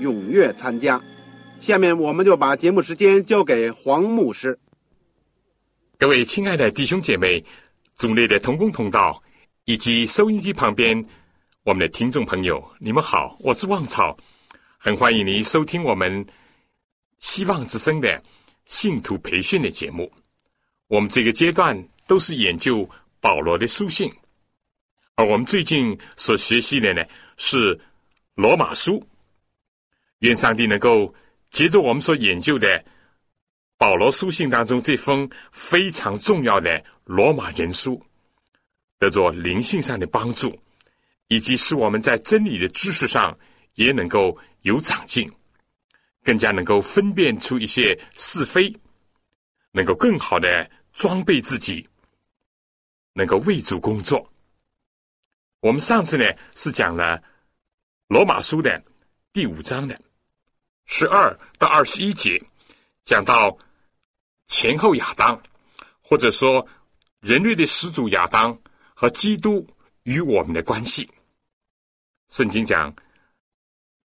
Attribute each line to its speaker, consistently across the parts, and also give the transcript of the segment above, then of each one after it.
Speaker 1: 踊跃参加。下面我们就把节目时间交给黄牧师。
Speaker 2: 各位亲爱的弟兄姐妹、组内的同工同道以及收音机旁边我们的听众朋友，你们好，我是旺草，很欢迎您收听我们希望之声的信徒培训的节目。我们这个阶段。都是研究保罗的书信，而我们最近所学习的呢是罗马书。愿上帝能够借着我们所研究的保罗书信当中这封非常重要的罗马人书，得着灵性上的帮助，以及使我们在真理的知识上也能够有长进，更加能够分辨出一些是非，能够更好的装备自己。能够为主工作。我们上次呢是讲了罗马书的第五章的十二到二十一节，讲到前后亚当，或者说人类的始祖亚当和基督与我们的关系。圣经讲，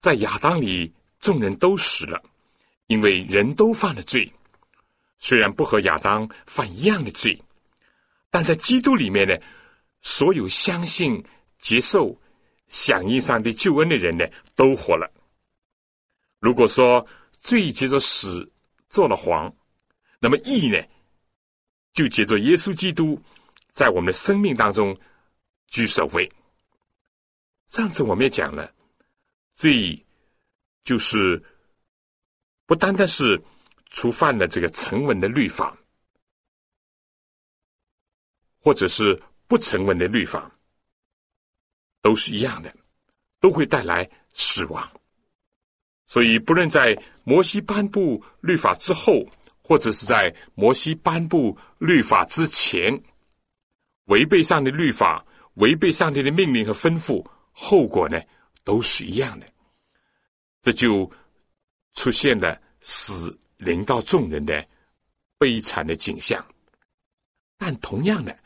Speaker 2: 在亚当里众人都死了，因为人都犯了罪，虽然不和亚当犯一样的罪。但在基督里面呢，所有相信、接受、响应上帝救恩的人呢，都活了。如果说罪接着死做了黄，那么义呢，就接着耶稣基督在我们的生命当中居首位。上次我们也讲了，罪就是不单单是触犯了这个成文的律法。或者是不成文的律法，都是一样的，都会带来死亡。所以，不论在摩西颁布律法之后，或者是在摩西颁布律法之前，违背上帝律法、违背上帝的命令和吩咐，后果呢，都是一样的。这就出现了死临到众人的悲惨的景象。但同样的。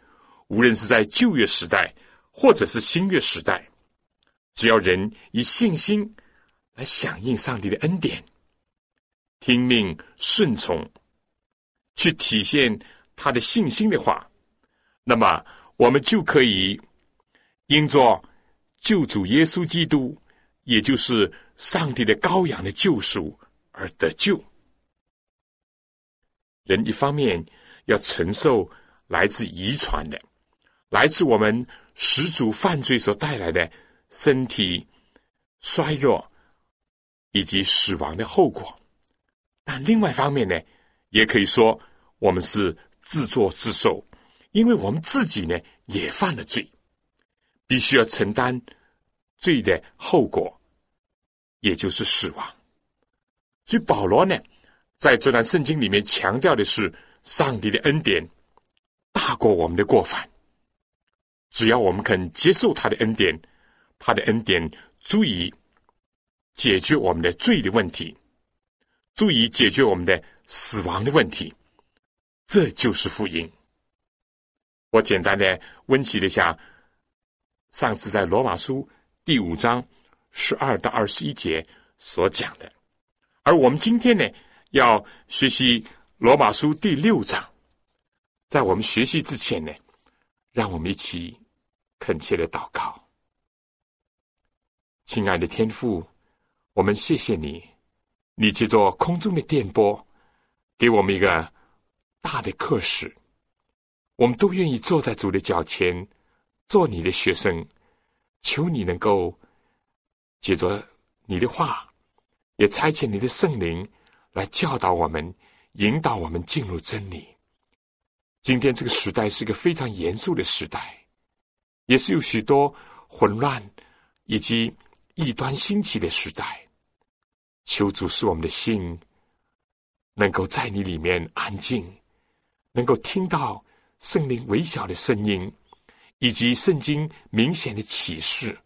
Speaker 2: 无论是在旧约时代，或者是新约时代，只要人以信心来响应上帝的恩典，听命顺从，去体现他的信心的话，那么我们就可以因着救主耶稣基督，也就是上帝的羔羊的救赎而得救。人一方面要承受来自遗传的。来自我们始祖犯罪所带来的身体衰弱以及死亡的后果，但另外一方面呢，也可以说我们是自作自受，因为我们自己呢也犯了罪，必须要承担罪的后果，也就是死亡。所以保罗呢，在这段圣经里面强调的是，上帝的恩典大过我们的过犯。只要我们肯接受他的恩典，他的恩典足以解决我们的罪的问题，足以解决我们的死亡的问题。这就是福音。我简单的温习了一下上次在罗马书第五章十二到二十一节所讲的，而我们今天呢要学习罗马书第六章。在我们学习之前呢，让我们一起。恳切的祷告，亲爱的天父，我们谢谢你，你借着空中的电波，给我们一个大的课室，我们都愿意坐在主的脚前，做你的学生。求你能够借着你的话，也差遣你的圣灵来教导我们，引导我们进入真理。今天这个时代是一个非常严肃的时代，也是有许多混乱以及异端兴起的时代。求主使我们的心能够在你里面安静，能够听到圣灵微小的声音，以及圣经明显的启示，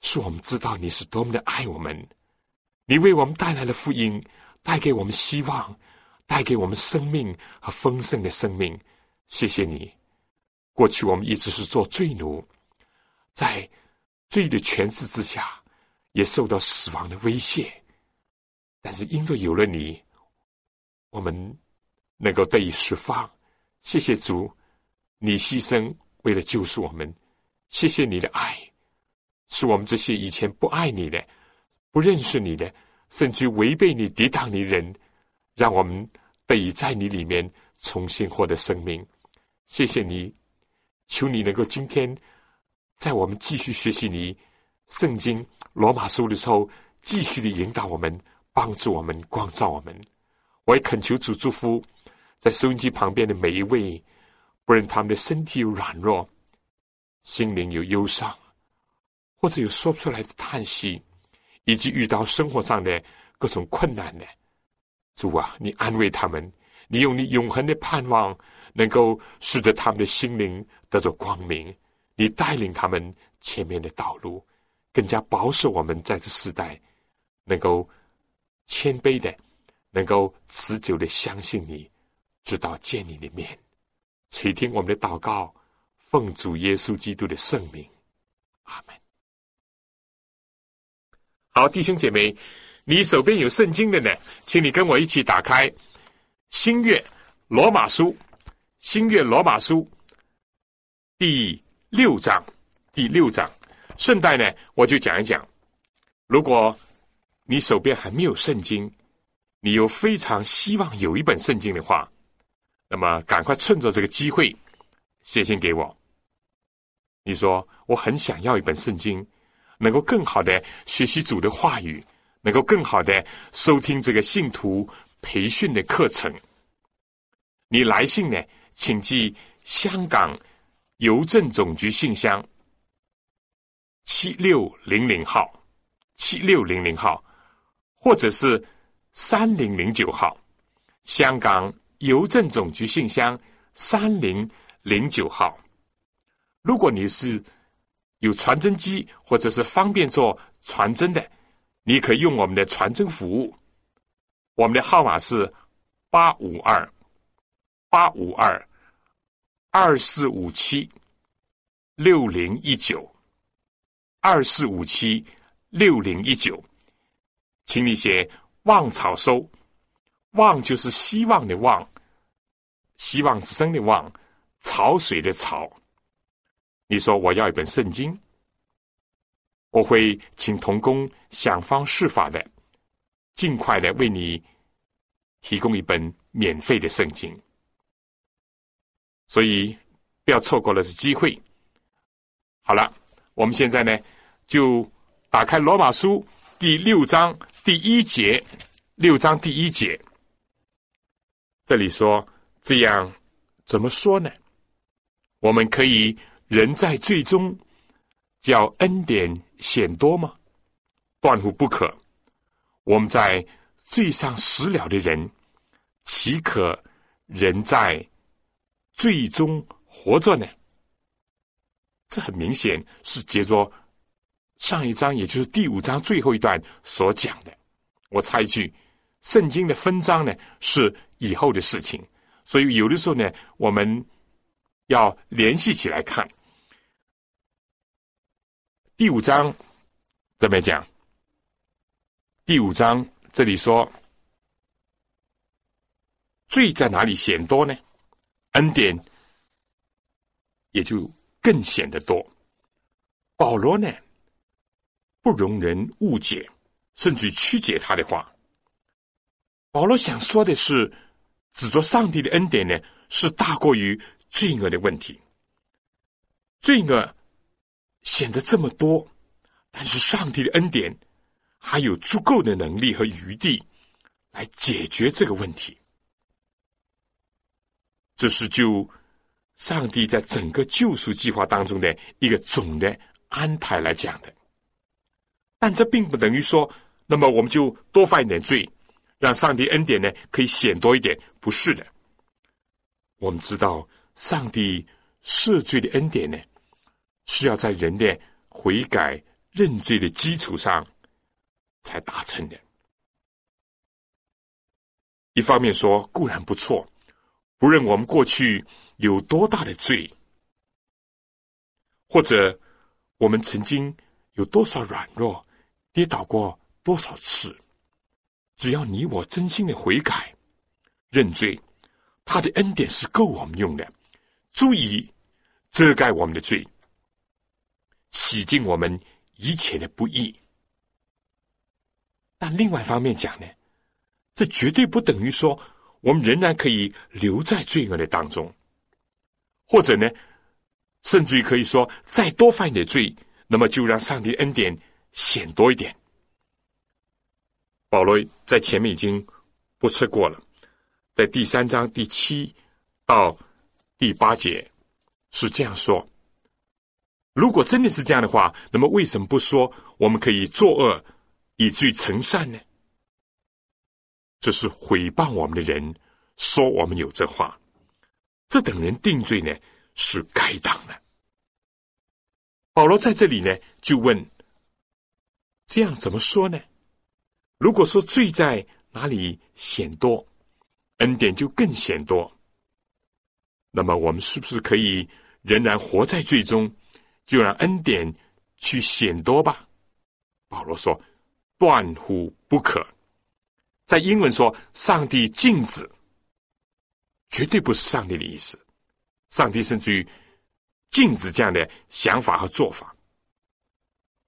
Speaker 2: 使我们知道你是多么的爱我们。你为我们带来了福音，带给我们希望，带给我们生命和丰盛的生命。谢谢你。过去我们一直是做罪奴，在罪的权势之下，也受到死亡的威胁。但是因为有了你，我们能够得以释放。谢谢主，你牺牲为了救赎我们。谢谢你的爱，是我们这些以前不爱你的、不认识你的，甚至违背你、抵挡你人，让我们得以在你里面重新获得生命。谢谢你，求你能够今天在我们继续学习你圣经罗马书的时候，继续的引导我们。帮助我们，光照我们。我也恳求主祝福在收音机旁边的每一位，不论他们的身体有软弱，心灵有忧伤，或者有说不出来的叹息，以及遇到生活上的各种困难的主啊，你安慰他们，你用你永恒的盼望，能够使得他们的心灵得着光明。你带领他们前面的道路，更加保守我们在这时代能够。谦卑的，能够持久的相信你，直到见你的面，垂听我们的祷告，奉主耶稣基督的圣名，阿门。好，弟兄姐妹，你手边有圣经的呢，请你跟我一起打开新约罗马书，新约罗马书第六章，第六章。顺带呢，我就讲一讲，如果。你手边还没有圣经，你又非常希望有一本圣经的话，那么赶快趁着这个机会写信给我。你说我很想要一本圣经，能够更好的学习主的话语，能够更好的收听这个信徒培训的课程。你来信呢，请寄香港邮政总局信箱七六零零号，七六零零号。或者是三零零九号，香港邮政总局信箱三零零九号。如果你是有传真机或者是方便做传真的，你可以用我们的传真服务。我们的号码是八五二八五二二四五七六零一九二四五七六零一九。请你写“望草收”，“望”就是希望的“望”，希望之声的“望”，潮水的“潮”。你说我要一本圣经，我会请童工想方设法的，尽快的为你提供一本免费的圣经。所以不要错过了这机会。好了，我们现在呢就打开罗马书第六章。第一节，六章第一节，这里说这样怎么说呢？我们可以人在最终叫恩典显多吗？断乎不可。我们在罪上死了的人，岂可人在最终活着呢？这很明显是接着。上一章，也就是第五章最后一段所讲的，我插一句：圣经的分章呢是以后的事情，所以有的时候呢，我们要联系起来看。第五章怎么讲？第五章这里说，罪在哪里显多呢？恩典也就更显得多。保罗呢？不容人误解，甚至曲解他的话。保罗想说的是，指着上帝的恩典呢，是大过于罪恶的问题。罪恶显得这么多，但是上帝的恩典还有足够的能力和余地来解决这个问题。这是就上帝在整个救赎计划当中的一个总的安排来讲的。但这并不等于说，那么我们就多犯一点罪。让上帝恩典呢可以显多一点，不是的。我们知道，上帝赦罪的恩典呢，是要在人的悔改认罪的基础上才达成的。一方面说固然不错，不论我们过去有多大的罪，或者我们曾经有多少软弱，跌倒过多少次。只要你我真心的悔改、认罪，他的恩典是够我们用的，足以遮盖我们的罪，洗净我们一切的不义。但另外一方面讲呢，这绝对不等于说我们仍然可以留在罪恶的当中，或者呢，甚至于可以说再多犯一点罪，那么就让上帝恩典显多一点。保罗在前面已经不测过了，在第三章第七到第八节是这样说：如果真的是这样的话，那么为什么不说我们可以作恶以至于成善呢？这是毁谤我们的人说我们有这话，这等人定罪呢是该当的。保罗在这里呢就问：这样怎么说呢？如果说罪在哪里显多，恩典就更显多。那么我们是不是可以仍然活在罪中，就让恩典去显多吧？保罗说：“断乎不可。”在英文说：“上帝禁止。”绝对不是上帝的意思。上帝甚至于禁止这样的想法和做法。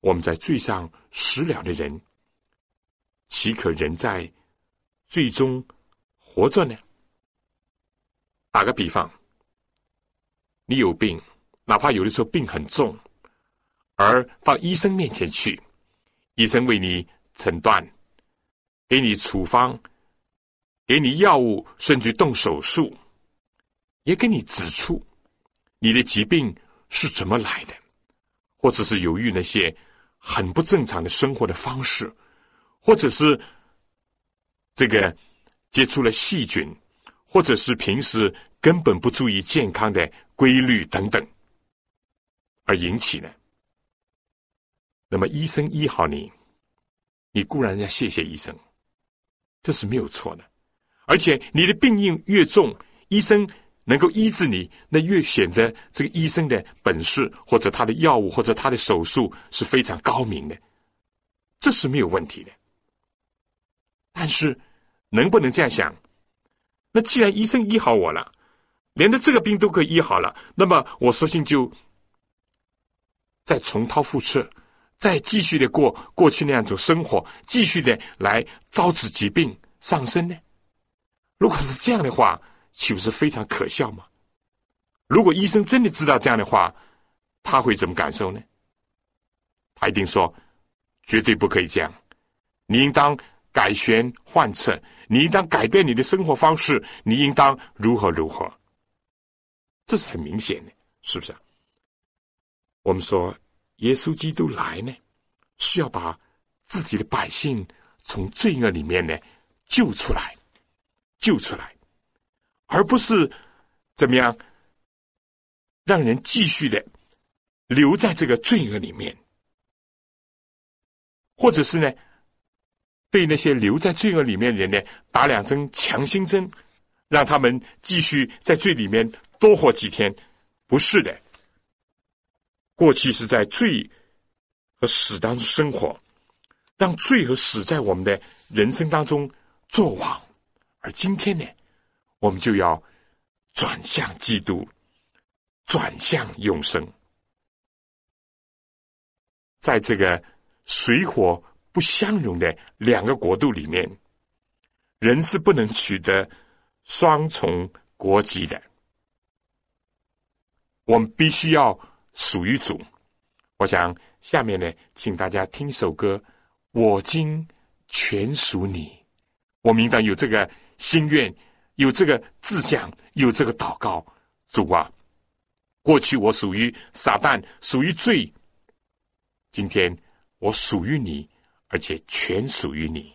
Speaker 2: 我们在罪上食了的人。岂可人在最终活着呢？打个比方，你有病，哪怕有的时候病很重，而到医生面前去，医生为你诊断，给你处方，给你药物，甚至动手术，也给你指出你的疾病是怎么来的，或者是由于那些很不正常的生活的方式。或者是这个接触了细菌，或者是平时根本不注意健康的规律等等，而引起呢？那么医生医好你，你固然要谢谢医生，这是没有错的。而且你的病因越重，医生能够医治你，那越显得这个医生的本事，或者他的药物，或者他的手术是非常高明的，这是没有问题的。但是，能不能这样想？那既然医生医好我了，连的这个病都可以医好了，那么我索性就再重蹈覆辙，再继续的过过去那样种生活，继续的来招致疾病上升呢？如果是这样的话，岂不是非常可笑吗？如果医生真的知道这样的话，他会怎么感受呢？他一定说：绝对不可以这样，你应当。改弦换策，你应当改变你的生活方式，你应当如何如何？这是很明显的，是不是？我们说，耶稣基督来呢，是要把自己的百姓从罪恶里面呢救出来，救出来，而不是怎么样让人继续的留在这个罪恶里面，或者是呢？对那些留在罪恶里面的人呢，打两针强心针，让他们继续在罪里面多活几天？不是的，过去是在罪和死当中生活，让罪和死在我们的人生当中作王，而今天呢，我们就要转向基督，转向永生，在这个水火不相容的两个国度里面，人是不能取得双重国籍的。我们必须要属于主。我想下面呢，请大家听首歌，《我今全属你》。我明当有这个心愿，有这个志向，有这个祷告。主啊，过去我属于撒旦，属于罪。今天我属于你，而且全属于你。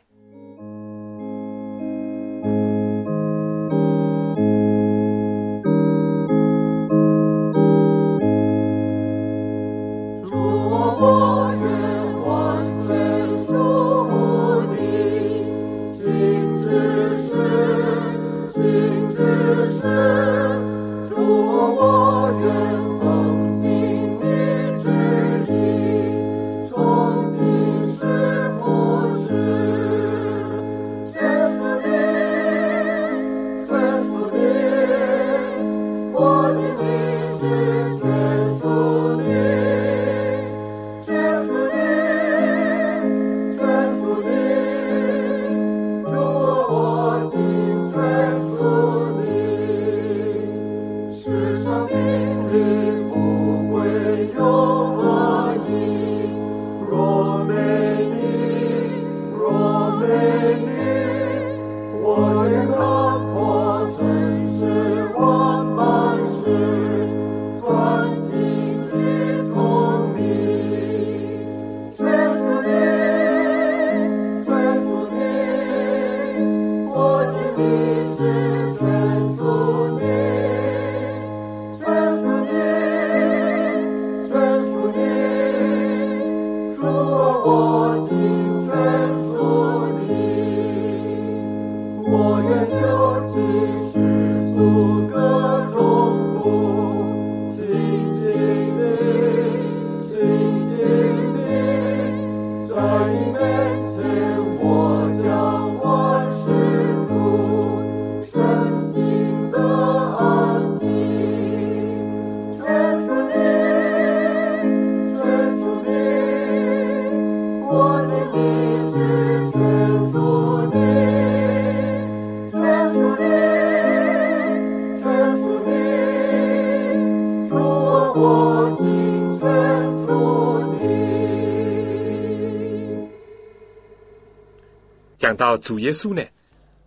Speaker 2: 到主耶稣呢，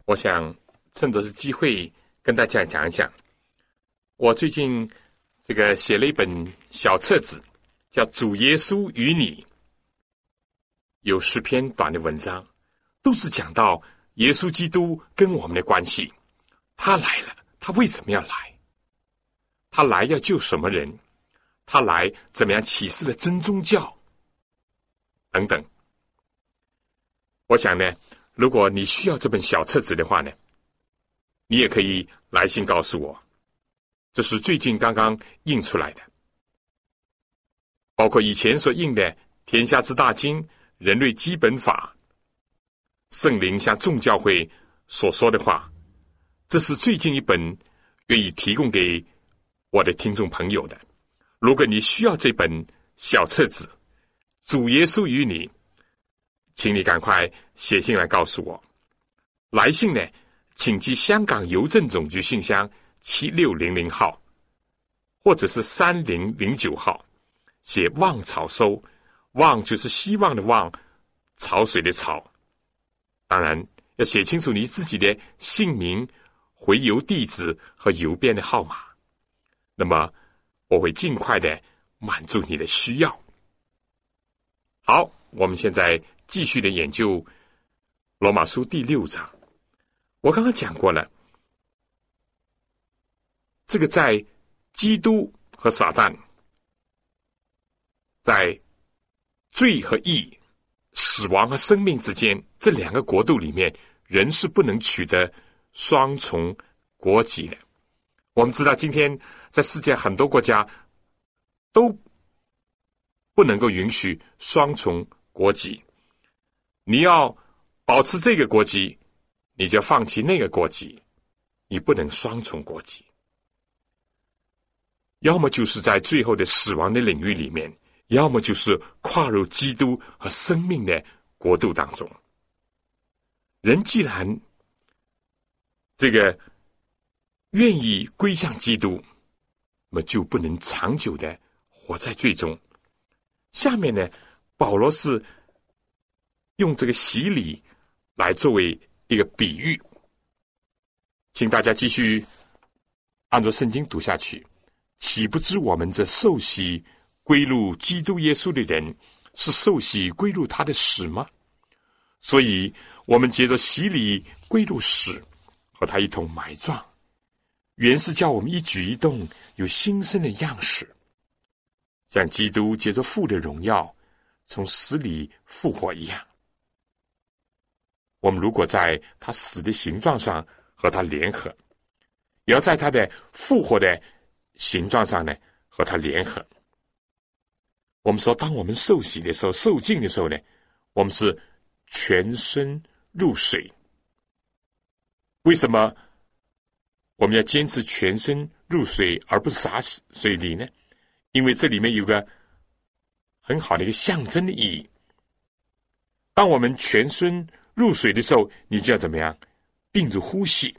Speaker 2: 我想趁着是机会跟大家讲一讲。我最近这个写了一本小册子，叫《主耶稣与你》，有十篇短的文章，都是讲到耶稣基督跟我们的关系。他来了，他为什么要来？他来要救什么人？他来怎么样启示了真宗教？等等。我想呢。如果你需要这本小册子的话呢，你也可以来信告诉我。这是最近刚刚印出来的，包括以前所印的《天下之大经》《人类基本法》《圣灵向众教会所说的话》，这是最近一本愿意提供给我的听众朋友的。如果你需要这本小册子，《主耶稣与你》。请你赶快写信来告诉我。来信呢，请寄香港邮政总局信箱七六零零号，或者是三零零九号，写“望草收”，“望”就是希望的“望”，潮水的“潮”。当然要写清楚你自己的姓名、回邮地址和邮编的号码。那么我会尽快的满足你的需要。好，我们现在。继续的研究《罗马书》第六章，我刚刚讲过了。这个在基督和撒旦，在罪和义、死亡和生命之间这两个国度里面，人是不能取得双重国籍的。我们知道，今天在世界很多国家都不能够允许双重国籍。你要保持这个国籍，你就放弃那个国籍，你不能双重国籍。要么就是在最后的死亡的领域里面，要么就是跨入基督和生命的国度当中。人既然这个愿意归向基督，那么就不能长久的活在最终。下面呢，保罗是用这个洗礼来作为一个比喻，请大家继续按照圣经读下去。岂不知我们这受洗归入基督耶稣的人，是受洗归入他的死吗？所以，我们借着洗礼归入死，和他一同埋葬，原是叫我们一举一动有新生的样式，像基督借着父的荣耀从死里复活一样。我们如果在他死的形状上和他联合，也要在他的复活的。形状上呢，和他联合。我们说，当我们受洗的时候、受浸的时候呢，我们是全身入水。为什么我们要坚持全身入水，而不洒水里呢？因为这里面有个很好的一个象征的意义。当我们全身入水的时候，你就要怎么样？屏住呼吸，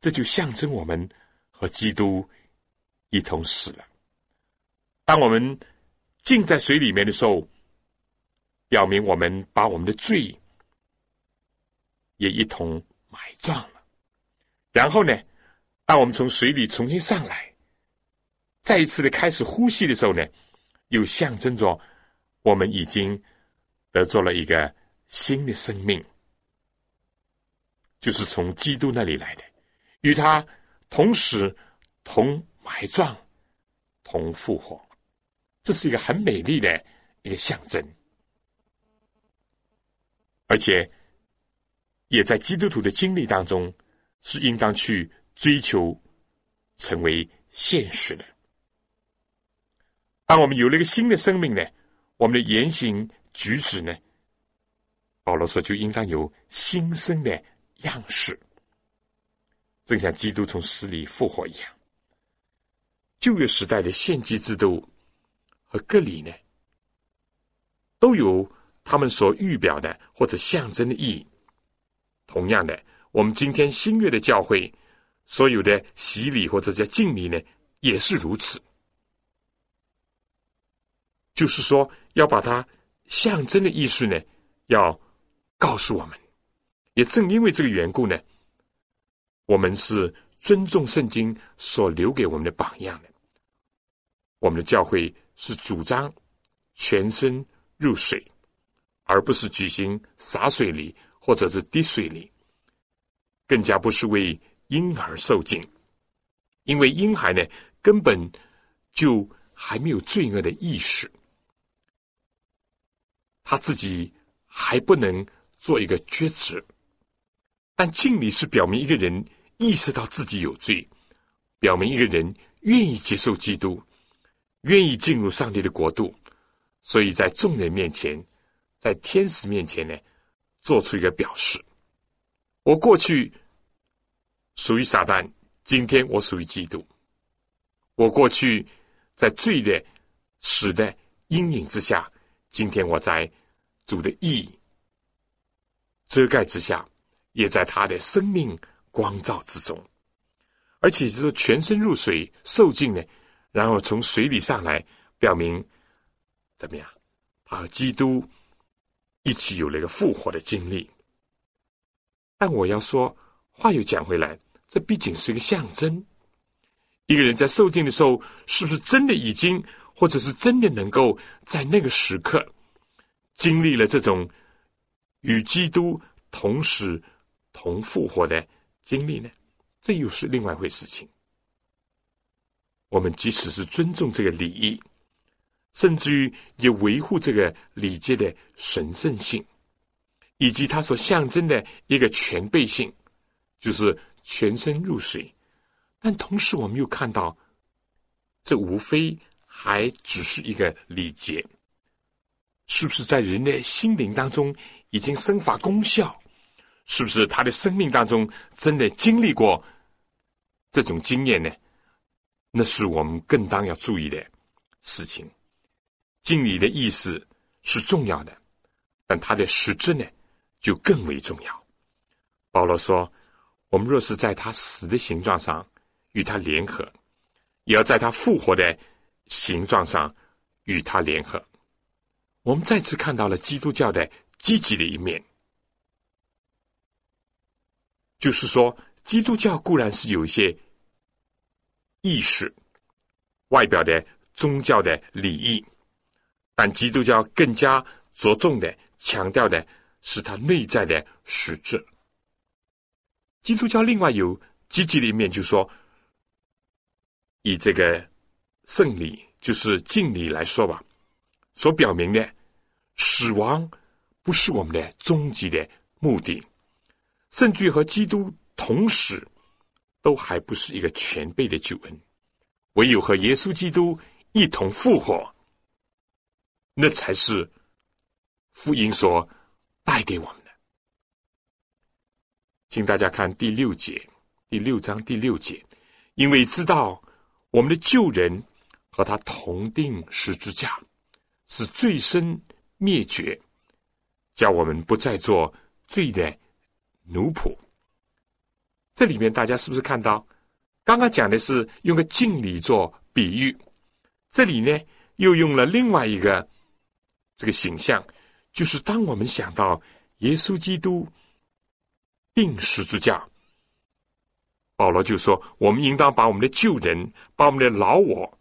Speaker 2: 这就象征我们和基督。一同死了。当我们浸在水里面的时候，表明我们把我们的罪也一同埋葬了。然后呢，当我们从水里重新上来，再一次的开始呼吸的时候呢，又象征着我们已经得做了一个新的生命，就是从基督那里来的，与他同时同。埋葬，同复活，这是一个很美丽的一个象征，而且也在基督徒的经历当中是应当去追求成为现实的。当我们有了一个新的生命呢，我们的言行举止呢，保罗说就应当有新生的样式，正像基督从死里复活一样。旧约时代的献祭制度和割礼呢，都有他们所预表的或者象征的意义。同样的，我们今天新约的教会所有的洗礼或者叫敬礼呢，也是如此。就是说，要把它象征的意思呢，要告诉我们。也正因为这个缘故呢，我们是尊重圣经所留给我们的榜样的。我们的教会是主张全身入水，而不是举行洒水礼或者是滴水礼，更加不是为婴儿受浸，因为婴孩呢根本就还没有罪恶的意识，他自己还不能做一个抉择，但敬礼是表明一个人意识到自己有罪，表明一个人愿意接受基督。愿意进入上帝的国度，所以在众人面前，在天使面前呢，做出一个表示：我过去属于撒旦，今天我属于基督。我过去在罪的死的阴影之下，今天我在主的义遮盖之下，也在他的生命光照之中，而且是全身入水受尽呢。然后从水里上来，表明怎么样？他和基督一起有了一个复活的经历。但我要说话又讲回来，这毕竟是一个象征。一个人在受尽的时候，是不是真的已经，或者是真的能够在那个时刻经历了这种与基督同时同复活的经历呢？这又是另外一回事情。我们即使是尊重这个礼仪，甚至于也维护这个礼节的神圣性，以及它所象征的一个全备性，就是全身入水。但同时，我们又看到，这无非还只是一个礼节，是不是在人的心灵当中已经生发功效？是不是他的生命当中真的经历过这种经验呢？那是我们更当要注意的事情。敬礼的意思是重要的，但它的实质呢，就更为重要。保罗说：“我们若是在他死的形状上与他联合，也要在他复活的形状上与他联合。”我们再次看到了基督教的积极的一面，就是说，基督教固然是有一些意识、外表的宗教的礼仪，但基督教更加着重的、强调的是它内在的实质。基督教另外有积极的一面，就是说，以这个圣礼，就是敬礼来说吧。所表明的，死亡不是我们的终极的目的，甚至和基督同时，都还不是一个全备的救恩。唯有和耶稣基督一同复活，那才是福音所带给我们的。请大家看第六节，第六章第六节，因为知道我们的旧人和他同定十字架。是罪身灭绝，叫我们不再做罪的奴仆。这里面大家是不是看到？刚刚讲的是用个敬礼做比喻，这里呢又用了另外一个这个形象，就是当我们想到耶稣基督定十字架，保罗就说：我们应当把我们的旧人，把我们的老我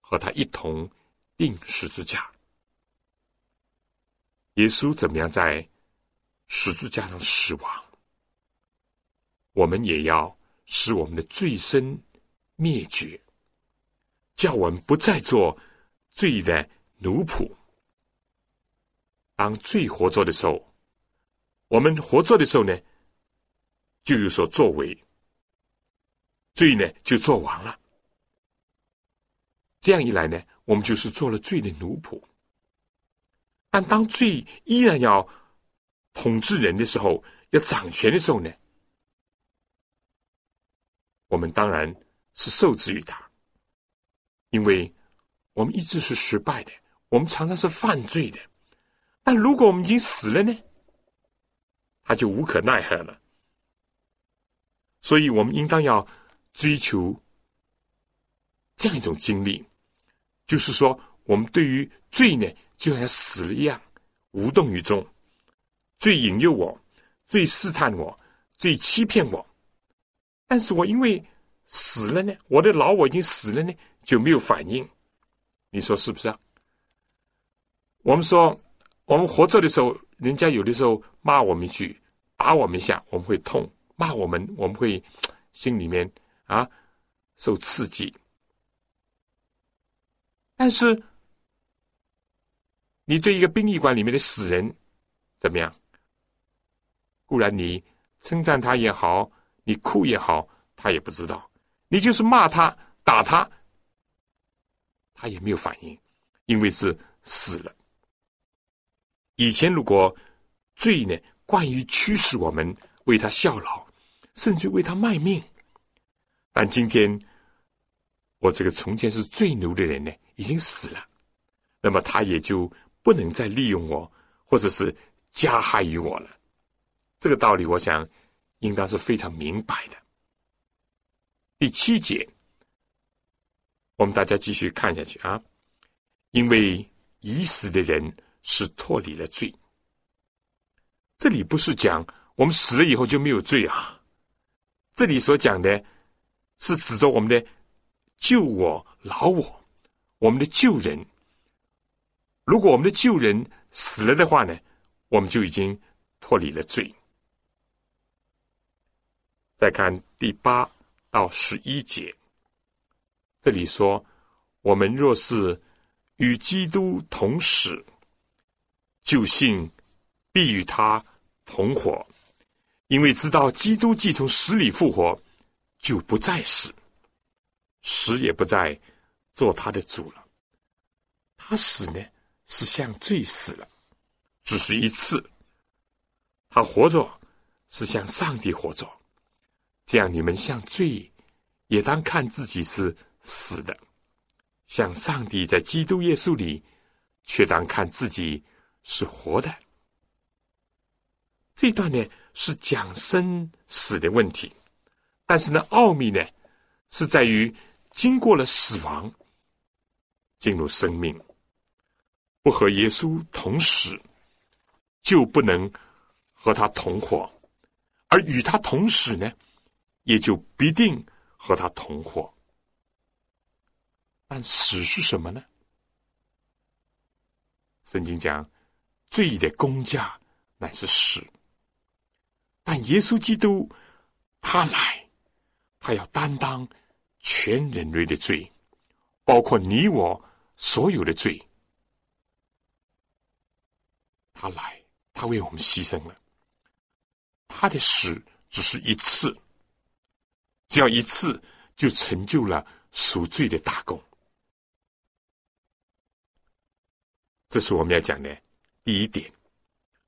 Speaker 2: 和他一同。定十字架，耶稣怎么样在十字架上死亡？我们也要使我们的罪身灭绝，叫我们不再做罪的奴仆。当罪活着的时候，我们活着的时候呢，就有所作为，罪呢就做完了。这样一来呢？我们就是做了罪的奴仆，但当罪依然要统治人的时候，要掌权的时候呢，我们当然是受制于他，因为我们一直是失败的，我们常常是犯罪的。但如果我们已经死了呢，他就无可奈何了。所以我们应当要追求这样一种经历。就是说，我们对于罪呢，就像死了一样，无动于衷。最引诱我，最试探我，最欺骗我。但是我因为死了呢，我的老我已经死了呢，就没有反应。你说是不是啊？我们说，我们活着的时候，人家有的时候骂我们一句，打我们一下，我们会痛；骂我们，我们会心里面啊受刺激。但是，你对一个殡仪馆里面的死人怎么样？固然你称赞他也好，你哭也好，他也不知道。你就是骂他、打他，他也没有反应，因为是死了。以前如果罪呢，惯于驱使我们为他效劳，甚至为他卖命，但今天我这个从前是最奴的人呢？已经死了，那么他也就不能再利用我，或者是加害于我了。这个道理，我想应当是非常明白的。第七节，我们大家继续看下去啊。因为已死的人是脱离了罪，这里不是讲我们死了以后就没有罪啊。这里所讲的是指着我们的救我、老我。我们的旧人，如果我们的旧人死了的话呢，我们就已经脱离了罪。再看第八到十一节，这里说：我们若是与基督同死，就信必与他同活，因为知道基督既从死里复活，就不再死，死也不再。做他的主了，他死呢是向罪死了，只是一次；他活着是向上帝活着。这样你们向罪也当看自己是死的，向上帝在基督耶稣里却当看自己是活的。这段呢是讲生死的问题，但是呢，奥秘呢是在于经过了死亡，进入生命，不和耶稣同死，就不能和他同活；而与他同死呢，也就必定和他同活。但死是什么呢？圣经讲，罪的公价乃是死。但耶稣基督他来，他要担当全人类的罪，包括你我所有的罪。他来，他为我们牺牲了。他的死只是一次，只要一次就成就了赎罪的大功。这是我们要讲的第一点，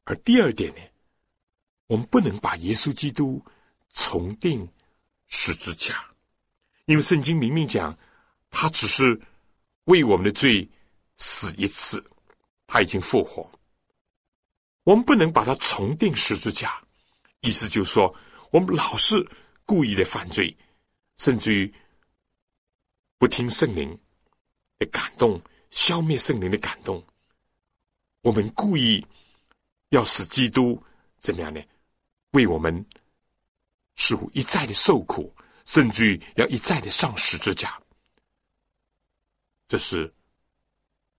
Speaker 2: 而第二点呢？我们不能把耶稣基督重定十字架，因为圣经明明讲，他只是为我们的罪死一次，他已经复活。我们不能把它重定十字架，意思就是说，我们老是故意的犯罪，甚至于不听圣灵的感动，消灭圣灵的感动。我们故意要使基督怎么样呢？为我们似乎一再的受苦，甚至于要一再的上十字架，这是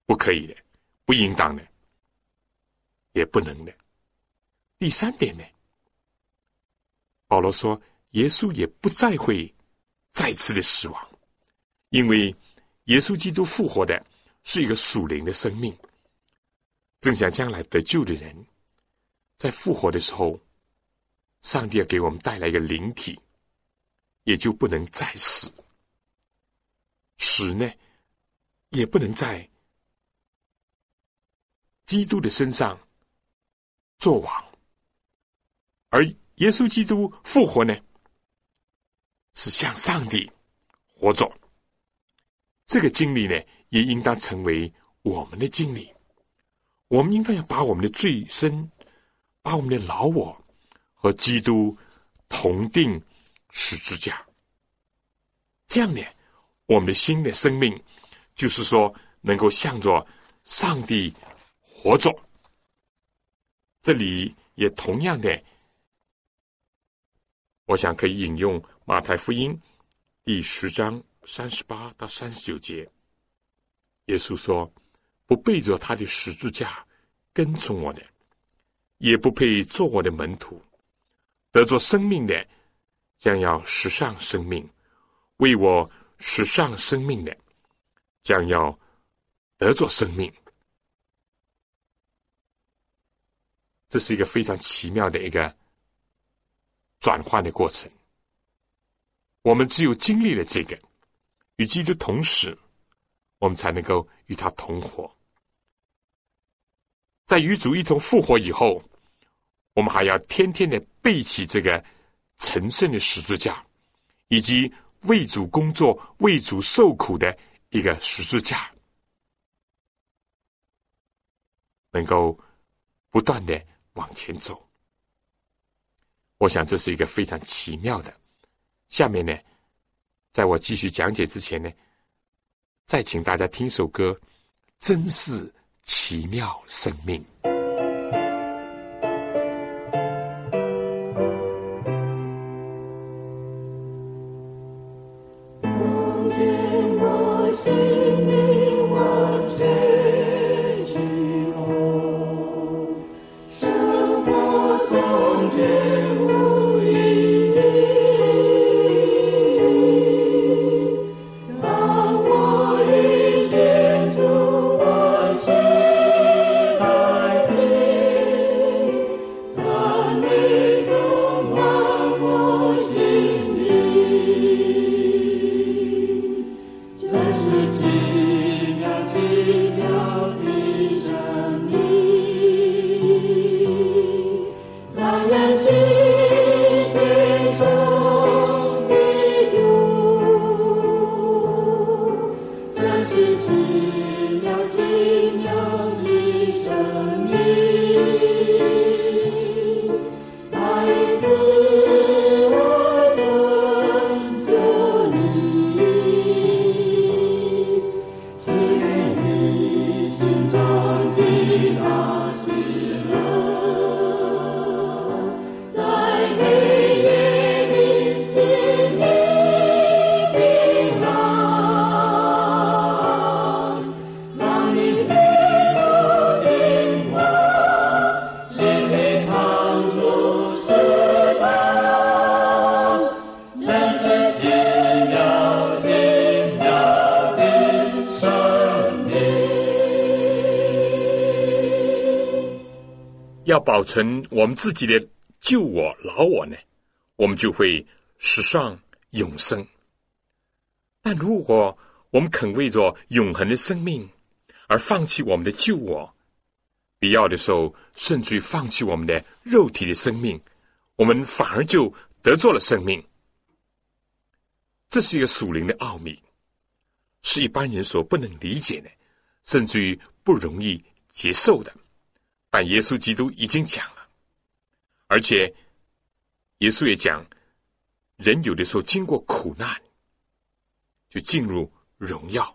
Speaker 2: 不可以的，不应当的，也不能的。第三点呢，保罗说，耶稣也不再会再次的死亡，因为耶稣基督复活的是一个属灵的生命，正像将来得救的人在复活的时候。上帝要给我们带来一个灵体，也就不能再死。死呢，也不能在基督的身上作王。而耶稣基督复活呢，是向上帝活着。这个经历呢，也应当成为我们的经历。我们应当要把我们的罪身，把我们的老我。和基督同定十字架，这样呢，我们的新的生命就是说，能够向着上帝活着。这里也同样的，我想可以引用马太福音第十章三十八到三十九节，耶稣说：“不背着他的十字架跟从我的，也不配做我的门徒。”得着生命的，将要实上生命；为我实上生命的，将要得着生命。这是一个非常奇妙的一个转换的过程。我们只有经历了这个，与基督同时，我们才能够与他同活。在与主一同复活以后。我们还要天天的背起这个神圣的十字架，以及为主工作、为主受苦的一个十字架，能够不断的往前走。我想这是一个非常奇妙的。下面呢，在我继续讲解之前呢，再请大家听首歌，真是奇妙生命。我们自己的旧我、老我呢，我们就会时尚永生。但如果我们肯为着永恒的生命而放弃我们的旧我，必要的时候甚至于放弃我们的肉体的生命，我们反而就得做了生命。这是一个属灵的奥秘，是一般人所不能理解的，甚至于不容易接受的。但耶稣基督已经讲了，而且耶稣也讲，人有的时候经过苦难，就进入荣耀；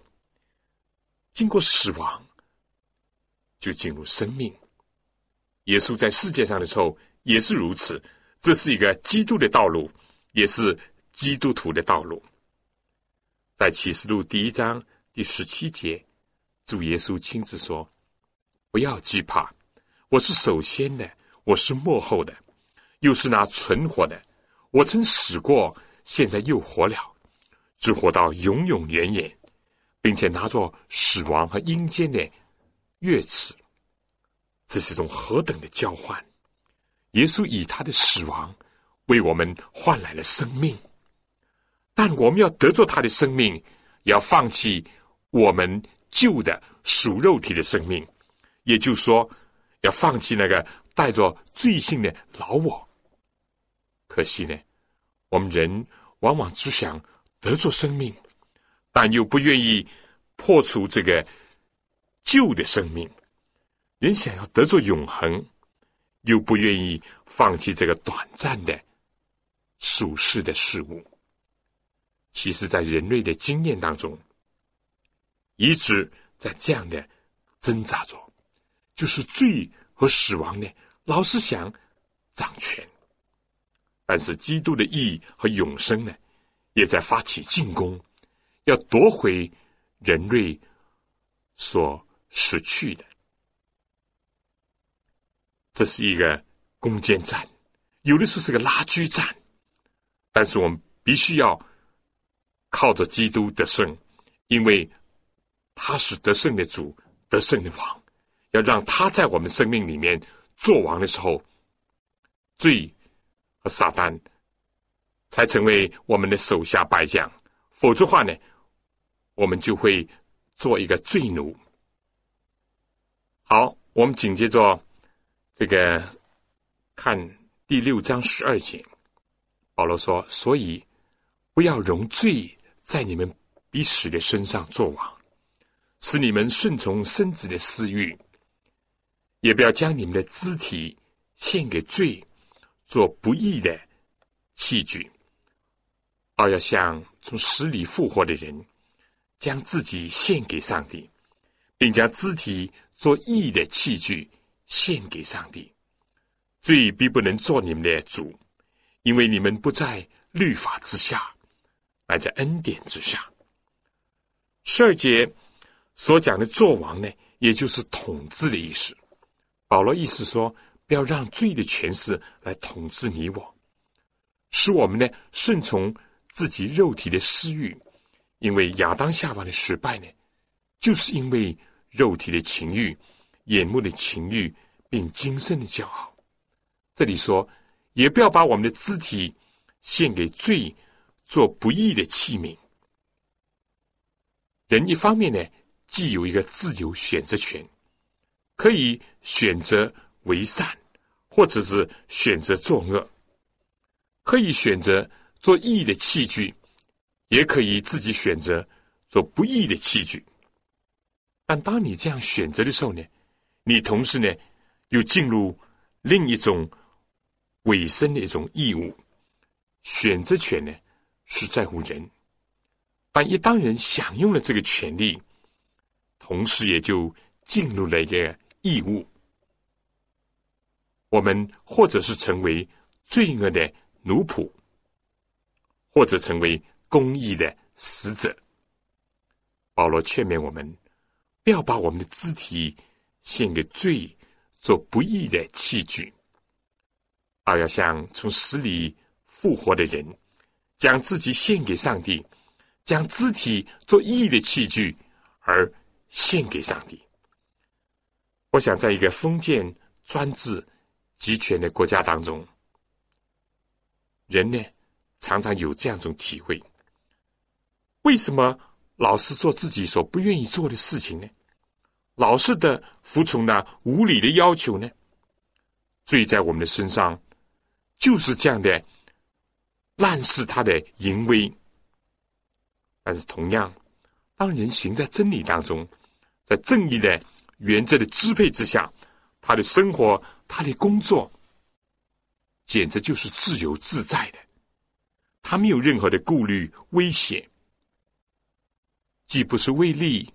Speaker 2: 经过死亡，就进入生命。耶稣在世界上的时候也是如此，这是一个基督的道路，也是基督徒的道路。在启示录第一章第十七节，主耶稣亲自说：“不要惧怕。”我是首先的，我是幕后的，又是那存活的。我曾死过，现在又活了，只活到永永远远，并且拿着死亡和阴间的乐词。这是一种何等的交换！耶稣以他的死亡为我们换来了生命，但我们要得着他的生命，要放弃我们旧的属肉体的生命，也就是说。要放弃那个带着罪性的老我，可惜呢，我们人往往只想得着生命，但又不愿意破除这个旧的生命。人想要得着永恒，又不愿意放弃这个短暂的俗世的事物。其实，在人类的经验当中，一直在这样的挣扎着。就是罪和死亡呢，老是想掌权；但是基督的意义和永生呢，也在发起进攻，要夺回人类所失去的。这是一个攻坚战，有的时候是个拉锯战，但是我们必须要靠着基督得胜，因为他是得胜的主，得胜的王。要让他在我们生命里面做王的时候，最撒旦才成为我们的手下败将。否则话呢，我们就会做一个罪奴。好，我们紧接着这个看第六章十二节，保罗说：“所以不要容罪在你们彼此的身上做王，使你们顺从身子的私欲。”也不要将你们的肢体献给罪，做不义的器具，而要像从死里复活的人，将自己献给上帝，并将肢体做义的器具献给上帝。罪必不能做你们的主，因为你们不在律法之下，而在恩典之下。十二节所讲的做王呢，也就是统治的意思。保罗意思说，不要让罪的权势来统治你我，使我们呢顺从自己肉体的私欲，因为亚当夏娃的失败呢，就是因为肉体的情欲、眼目的情欲，并今生的骄傲。这里说，也不要把我们的肢体献给罪，做不义的器皿。人一方面呢，既有一个自由选择权。可以选择为善，或者是选择作恶；可以选择做义的器具，也可以自己选择做不义的器具。但当你这样选择的时候呢，你同时呢又进入另一种委身的一种义务。选择权呢是在乎人，但一当人享用了这个权利，同时也就进入了一个。义务，我们或者是成为罪恶的奴仆，或者成为公义的使者。保罗劝勉我们，不要把我们的肢体献给罪，做不义的器具，而要像从死里复活的人，将自己献给上帝，将肢体做义的器具，而献给上帝。我想，在一个封建专制、集权的国家当中，人呢常常有这样一种体会：为什么老是做自己所不愿意做的事情呢？老是的服从那无理的要求呢？罪在我们的身上，就是这样的滥施他的淫威。但是同样，当人行在真理当中，在正义的原则的支配之下，他的生活。他的工作简直就是自由自在的，他没有任何的顾虑、危险，既不是为利，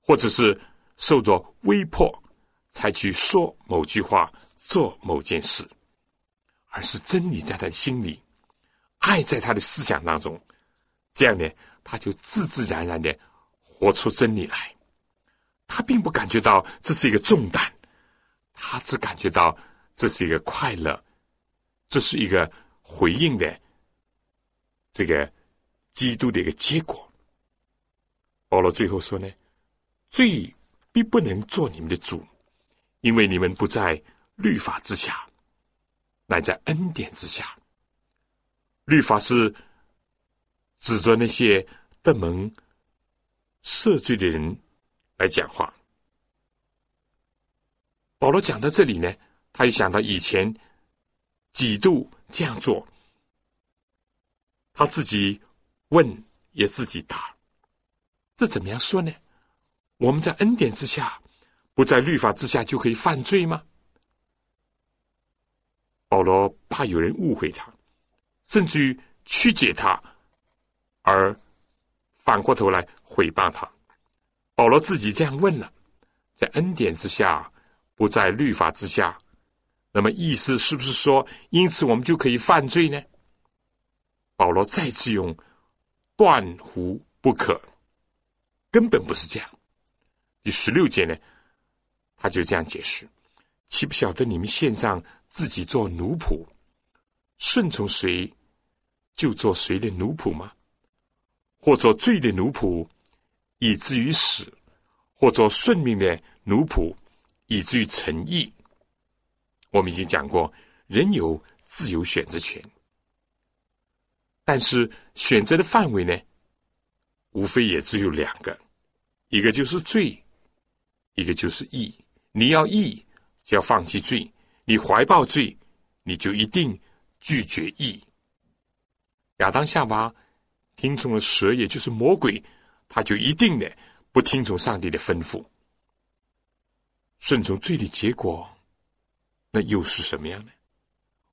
Speaker 2: 或者是受着威迫才去说某句话、做某件事，而是真理在他的心里，爱在他的思想当中，这样呢，他就自自然然的活出真理来，他并不感觉到这是一个重担。他只感觉到这是一个快乐，这是一个回应的这个基督的一个结果。保罗最后说呢：“罪必不能做你们的主，因为你们不在律法之下，乃在恩典之下。律法是指着那些得蒙赦罪的人来讲话。”保罗讲到这里呢，他又想到以前几度这样做，他自己问也自己答，这怎么样说呢？我们在恩典之下，不在律法之下就可以犯罪吗？保罗怕有人误会他，甚至于曲解他，而反过头来毁谤他。保罗自己这样问了，在恩典之下。不在律法之下，那么意思是不是说，因此我们就可以犯罪呢？保罗再次用“断乎不可”，根本不是这样。第十六节呢，他就这样解释：岂不晓得你们献上自己做奴仆，顺从谁就做谁的奴仆吗？或做罪的奴仆，以至于死；或做顺命的奴仆。以至于诚意，我们已经讲过，人有自由选择权，但是选择的范围呢，无非也只有两个，一个就是罪，一个就是义。你要义，就要放弃罪；你怀抱罪，你就一定拒绝义。亚当夏娃听从了蛇，也就是魔鬼，他就一定的不听从上帝的吩咐。顺从罪的结果，那又是什么样呢？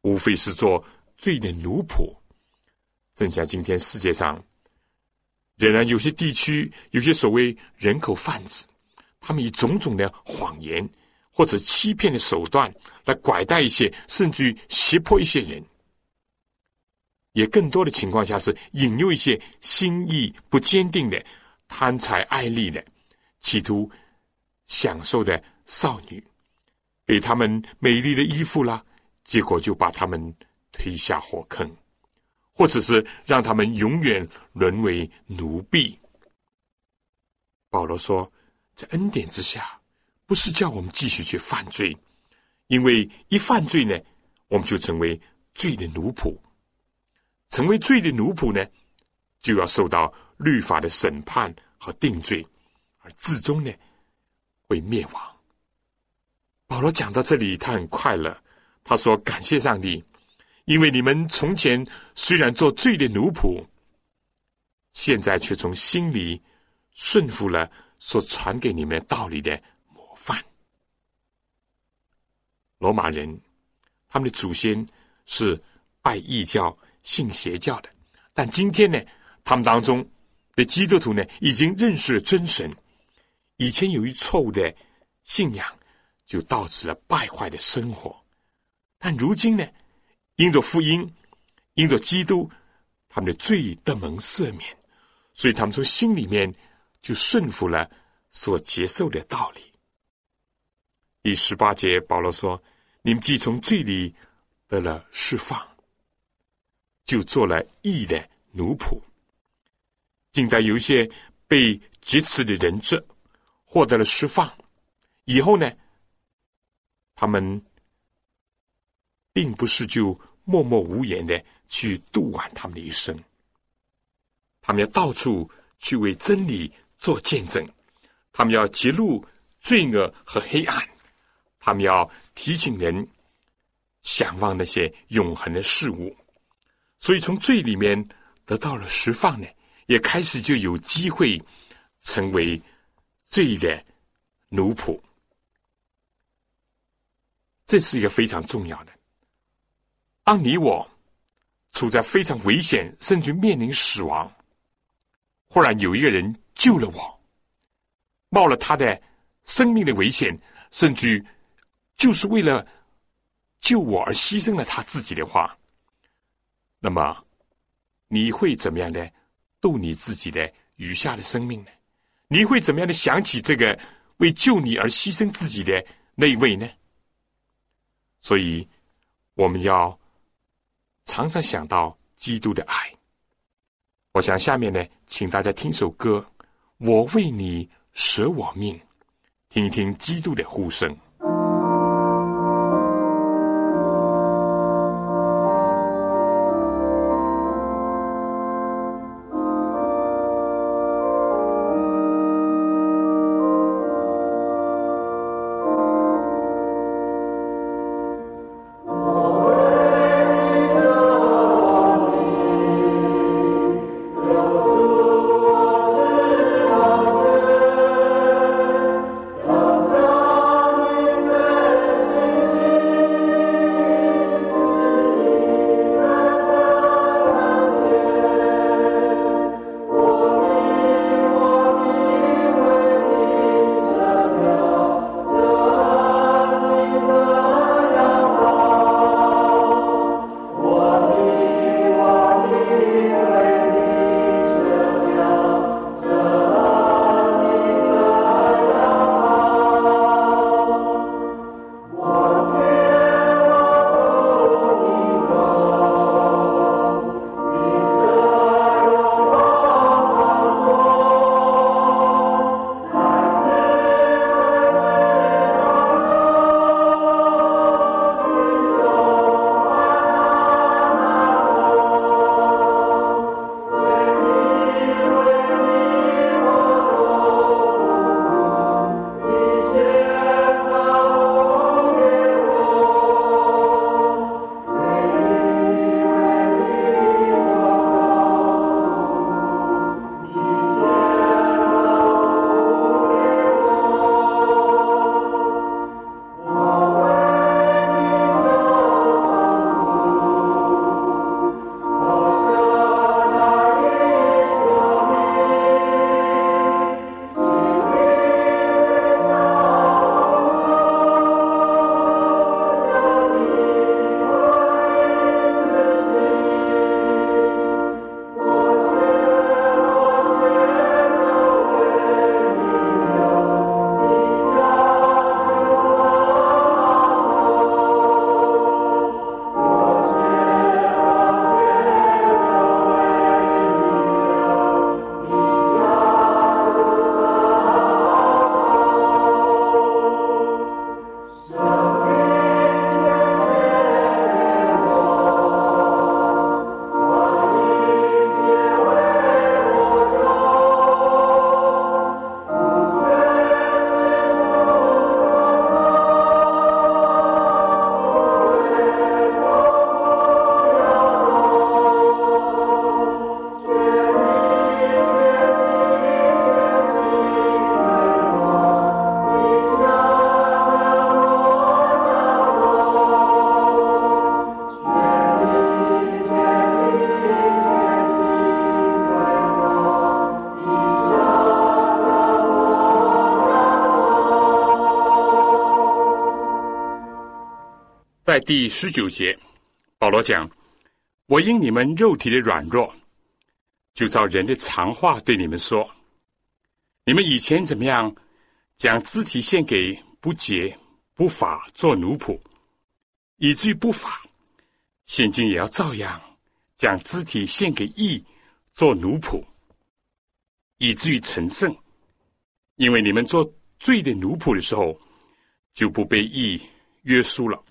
Speaker 2: 无非是做罪的奴仆。正像今天世界上，仍然有些地区有些所谓人口贩子，他们以种种的谎言或者欺骗的手段来拐带一些，甚至于胁迫一些人。也更多的情况下是引诱一些心意不坚定的、贪财爱利的，企图享受的。少女给他们美丽的衣服啦，结果就把他们推下火坑，或者是让他们永远沦为奴婢。保罗说，在恩典之下，不是叫我们继续去犯罪，因为一犯罪呢，我们就成为罪的奴仆，成为罪的奴仆呢，就要受到律法的审判和定罪，而至终呢，会灭亡。保罗讲到这里，他很快乐。他说：“感谢上帝，因为你们从前虽然做罪的奴仆，现在却从心里顺服了所传给你们道理的模范。”罗马人他们的祖先是拜异教、信邪教的，但今天呢，他们当中的基督徒呢，已经认识了真神。以前由于错误的信仰。就导致了败坏的生活，但如今呢，因着福音，因着基督，他们的罪得蒙赦免，所以他们从心里面就顺服了所接受的道理。第十八节，保罗说：“你们既从罪里得了释放，就做了义的奴仆。近代有一些被劫持的人质获得了释放，以后呢？”他们并不是就默默无言的去度完他们的一生。他们要到处去为真理做见证，他们要揭露罪恶和黑暗，他们要提醒人向往那些永恒的事物。所以，从罪里面得到了释放呢，也开始就有机会成为罪的奴仆。这是一个非常重要的。当你我处在非常危险，甚至面临死亡，忽然有一个人救了我，冒了他的生命的危险，甚至就是为了救我而牺牲了他自己的话，那么你会怎么样的度你自己的余下的生命呢？你会怎么样的想起这个为救你而牺牲自己的那一位呢？所以我们要。常常想到基督的爱，我想下面呢，请大家听首歌，《我为你舍我命》，听一听基督的呼声。在第十九节，保罗讲：“我因你们肉体的软弱，就照人的常话对你们说：你们以前怎么样，将肢体献给不洁不法做奴仆，以至于不法；现今也要照样将肢体献给义做奴仆，以至于成圣。因为你们做罪的奴仆的时候，就不被义约束了。”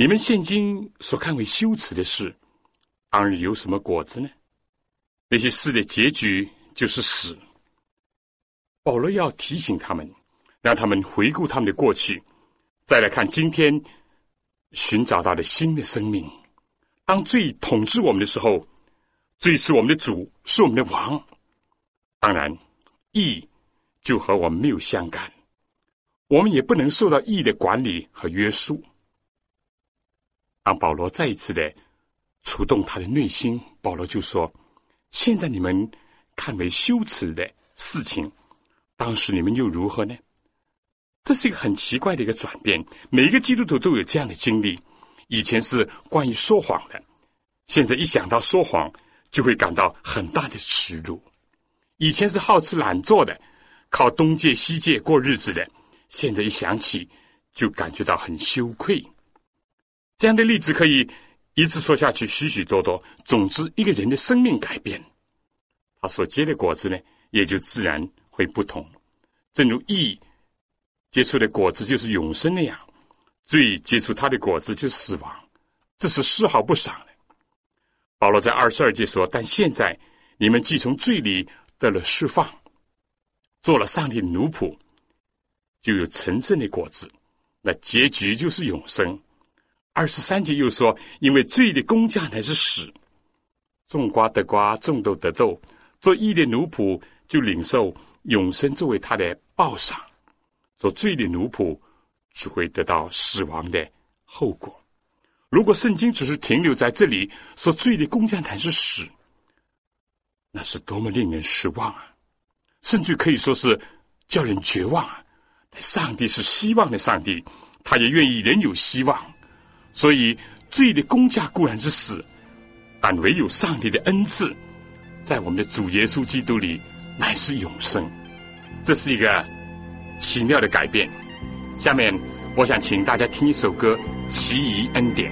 Speaker 2: 你们现今所看为羞耻的事，当日有什么果子呢？那些事的结局就是死。保罗要提醒他们，让他们回顾他们的过去，再来看今天寻找到的新的生命。当罪统治我们的时候，罪是我们的主，是我们的王。当然，义就和我们没有相干，我们也不能受到义的管理和约束。让保罗再一次的触动他的内心，保罗就说：“现在你们看为羞耻的事情，当时你们又如何呢？”这是一个很奇怪的一个转变。每一个基督徒都有这样的经历：以前是关于说谎的，现在一想到说谎，就会感到很大的耻辱；以前是好吃懒做的，靠东借西借过日子的，现在一想起，就感觉到很羞愧。这样的例子可以一直说下去，许许多多。总之，一个人的生命改变，他所结的果子呢，也就自然会不同。正如义结出的果子就是永生那样，罪结出他的果子就是死亡，这是丝毫不爽的。保罗在二十二节说：“但现在你们既从罪里得了释放，做了上帝的奴仆，就有成圣的果子，那结局就是永生。”二十三节又说：“因为罪的工价乃是死，种瓜得瓜，种豆得豆。做义的奴仆就领受永生作为他的报赏；做罪的奴仆只会得到死亡的后果。如果圣经只是停留在这里，说罪的工价乃是死，那是多么令人失望啊！甚至可以说是叫人绝望啊！但上帝是希望的上帝，他也愿意人有希望。”所以，罪的工价固然是死，但唯有上帝的恩赐，在我们的主耶稣基督里乃是永生。这是一个奇妙的改变。下面，我想请大家听一首歌《奇异恩典》。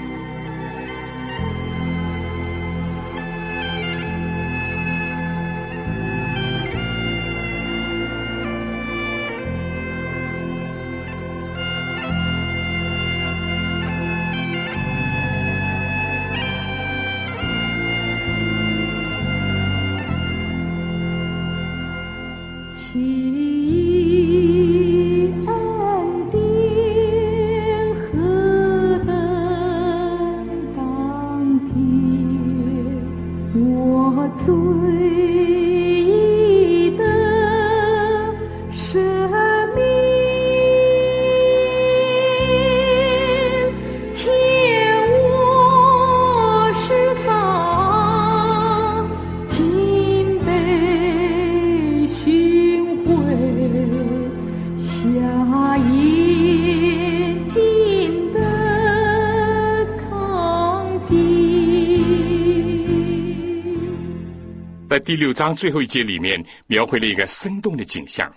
Speaker 2: 第六章最后一节里面描绘了一个生动的景象：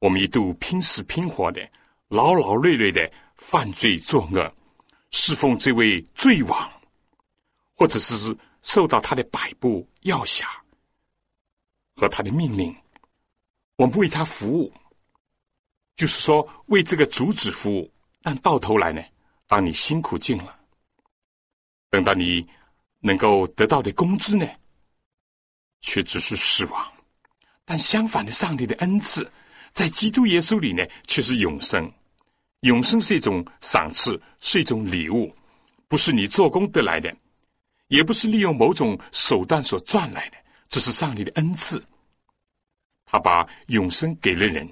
Speaker 2: 我们一度拼死拼活的、劳劳累累的犯罪作恶，侍奉这位罪王，或者是受到他的摆布要挟和他的命令，我们为他服务，就是说为这个主旨服务。但到头来呢，当你辛苦尽了，等到你能够得到的工资呢？却只是死亡，但相反的，上帝的恩赐在基督耶稣里呢，却是永生。永生是一种赏赐，是一种礼物，不是你做工得来的，也不是利用某种手段所赚来的，这是上帝的恩赐。他把永生给了人。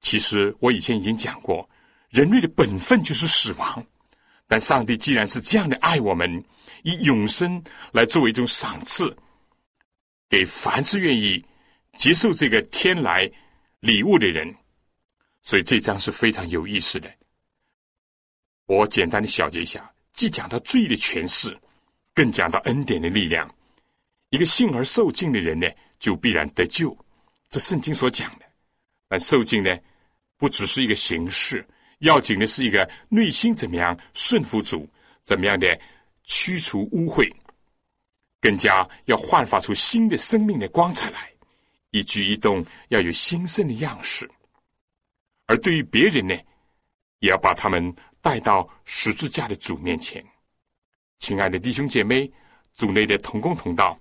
Speaker 2: 其实我以前已经讲过，人类的本分就是死亡，但上帝既然是这样的爱我们，以永生来作为一种赏赐。给凡是愿意接受这个天来礼物的人，所以这章是非常有意思的。我简单的小结一下：既讲到罪的诠释，更讲到恩典的力量。一个信而受尽的人呢，就必然得救，这圣经所讲的。但受尽呢，不只是一个形式，要紧的是一个内心怎么样顺服主，怎么样的驱除污秽。更加要焕发出新的生命的光彩来，一举一动要有新生的样式。而对于别人呢，也要把他们带到十字架的主面前。亲爱的弟兄姐妹，主内的同工同道，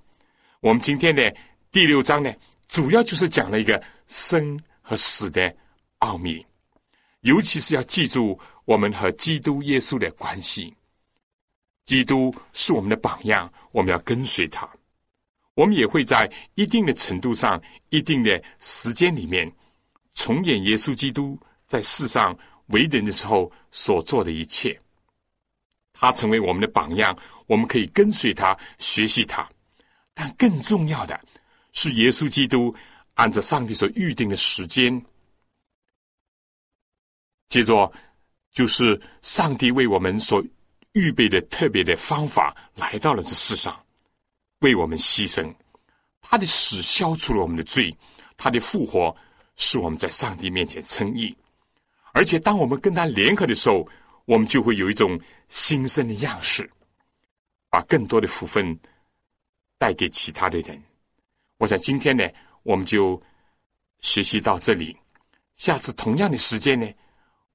Speaker 2: 我们今天的第六章呢，主要就是讲了一个生和死的奥秘，尤其是要记住我们和基督耶稣的关系。基督是我们的榜样，我们要跟随他。我们也会在一定的程度上、一定的时间里面，重演耶稣基督在世上为人的时候所做的一切。他成为我们的榜样，我们可以跟随他、学习他。但更重要的是，耶稣基督按照上帝所预定的时间，接着就是上帝为我们所预备的特别的方法，来到了这世上。为我们牺牲，他的死消除了我们的罪，他的复活使我们在上帝面前称义。而且，当我们跟他联合的时候，我们就会有一种新生的样式，把更多的福分带给其他的人。我想今天呢，我们就学习到这里。下次同样的时间呢，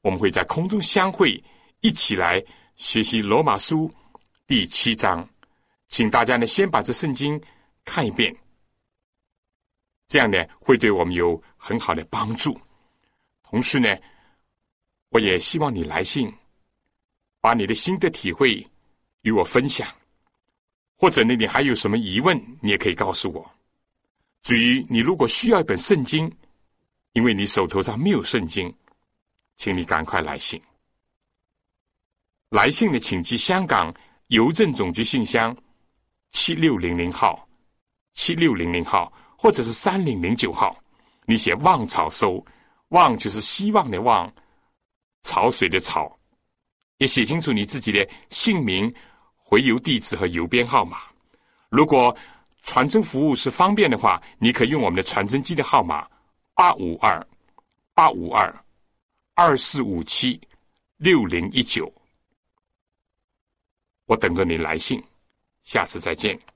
Speaker 2: 我们会在空中相会，一起来学习罗马书第七章。请大家呢先把这圣经看一遍，这样呢会对我们有很好的帮助。同时呢，我也希望你来信，把你的心得体会与我分享，或者呢你还有什么疑问，你也可以告诉我。至于你如果需要一本圣经，因为你手头上没有圣经，请你赶快来信。来信的请寄香港邮政总局信箱。七六零零号，七六零零号，或者是三零零九号，你写“望草收”，“望”就是希望的“望”，潮水的“潮”，也写清楚你自己的姓名、回邮地址和邮编号码。如果传真服务是方便的话，你可以用我们的传真机的号码：八五二八五二二四五七六零一九。我等着你来信。下次再见。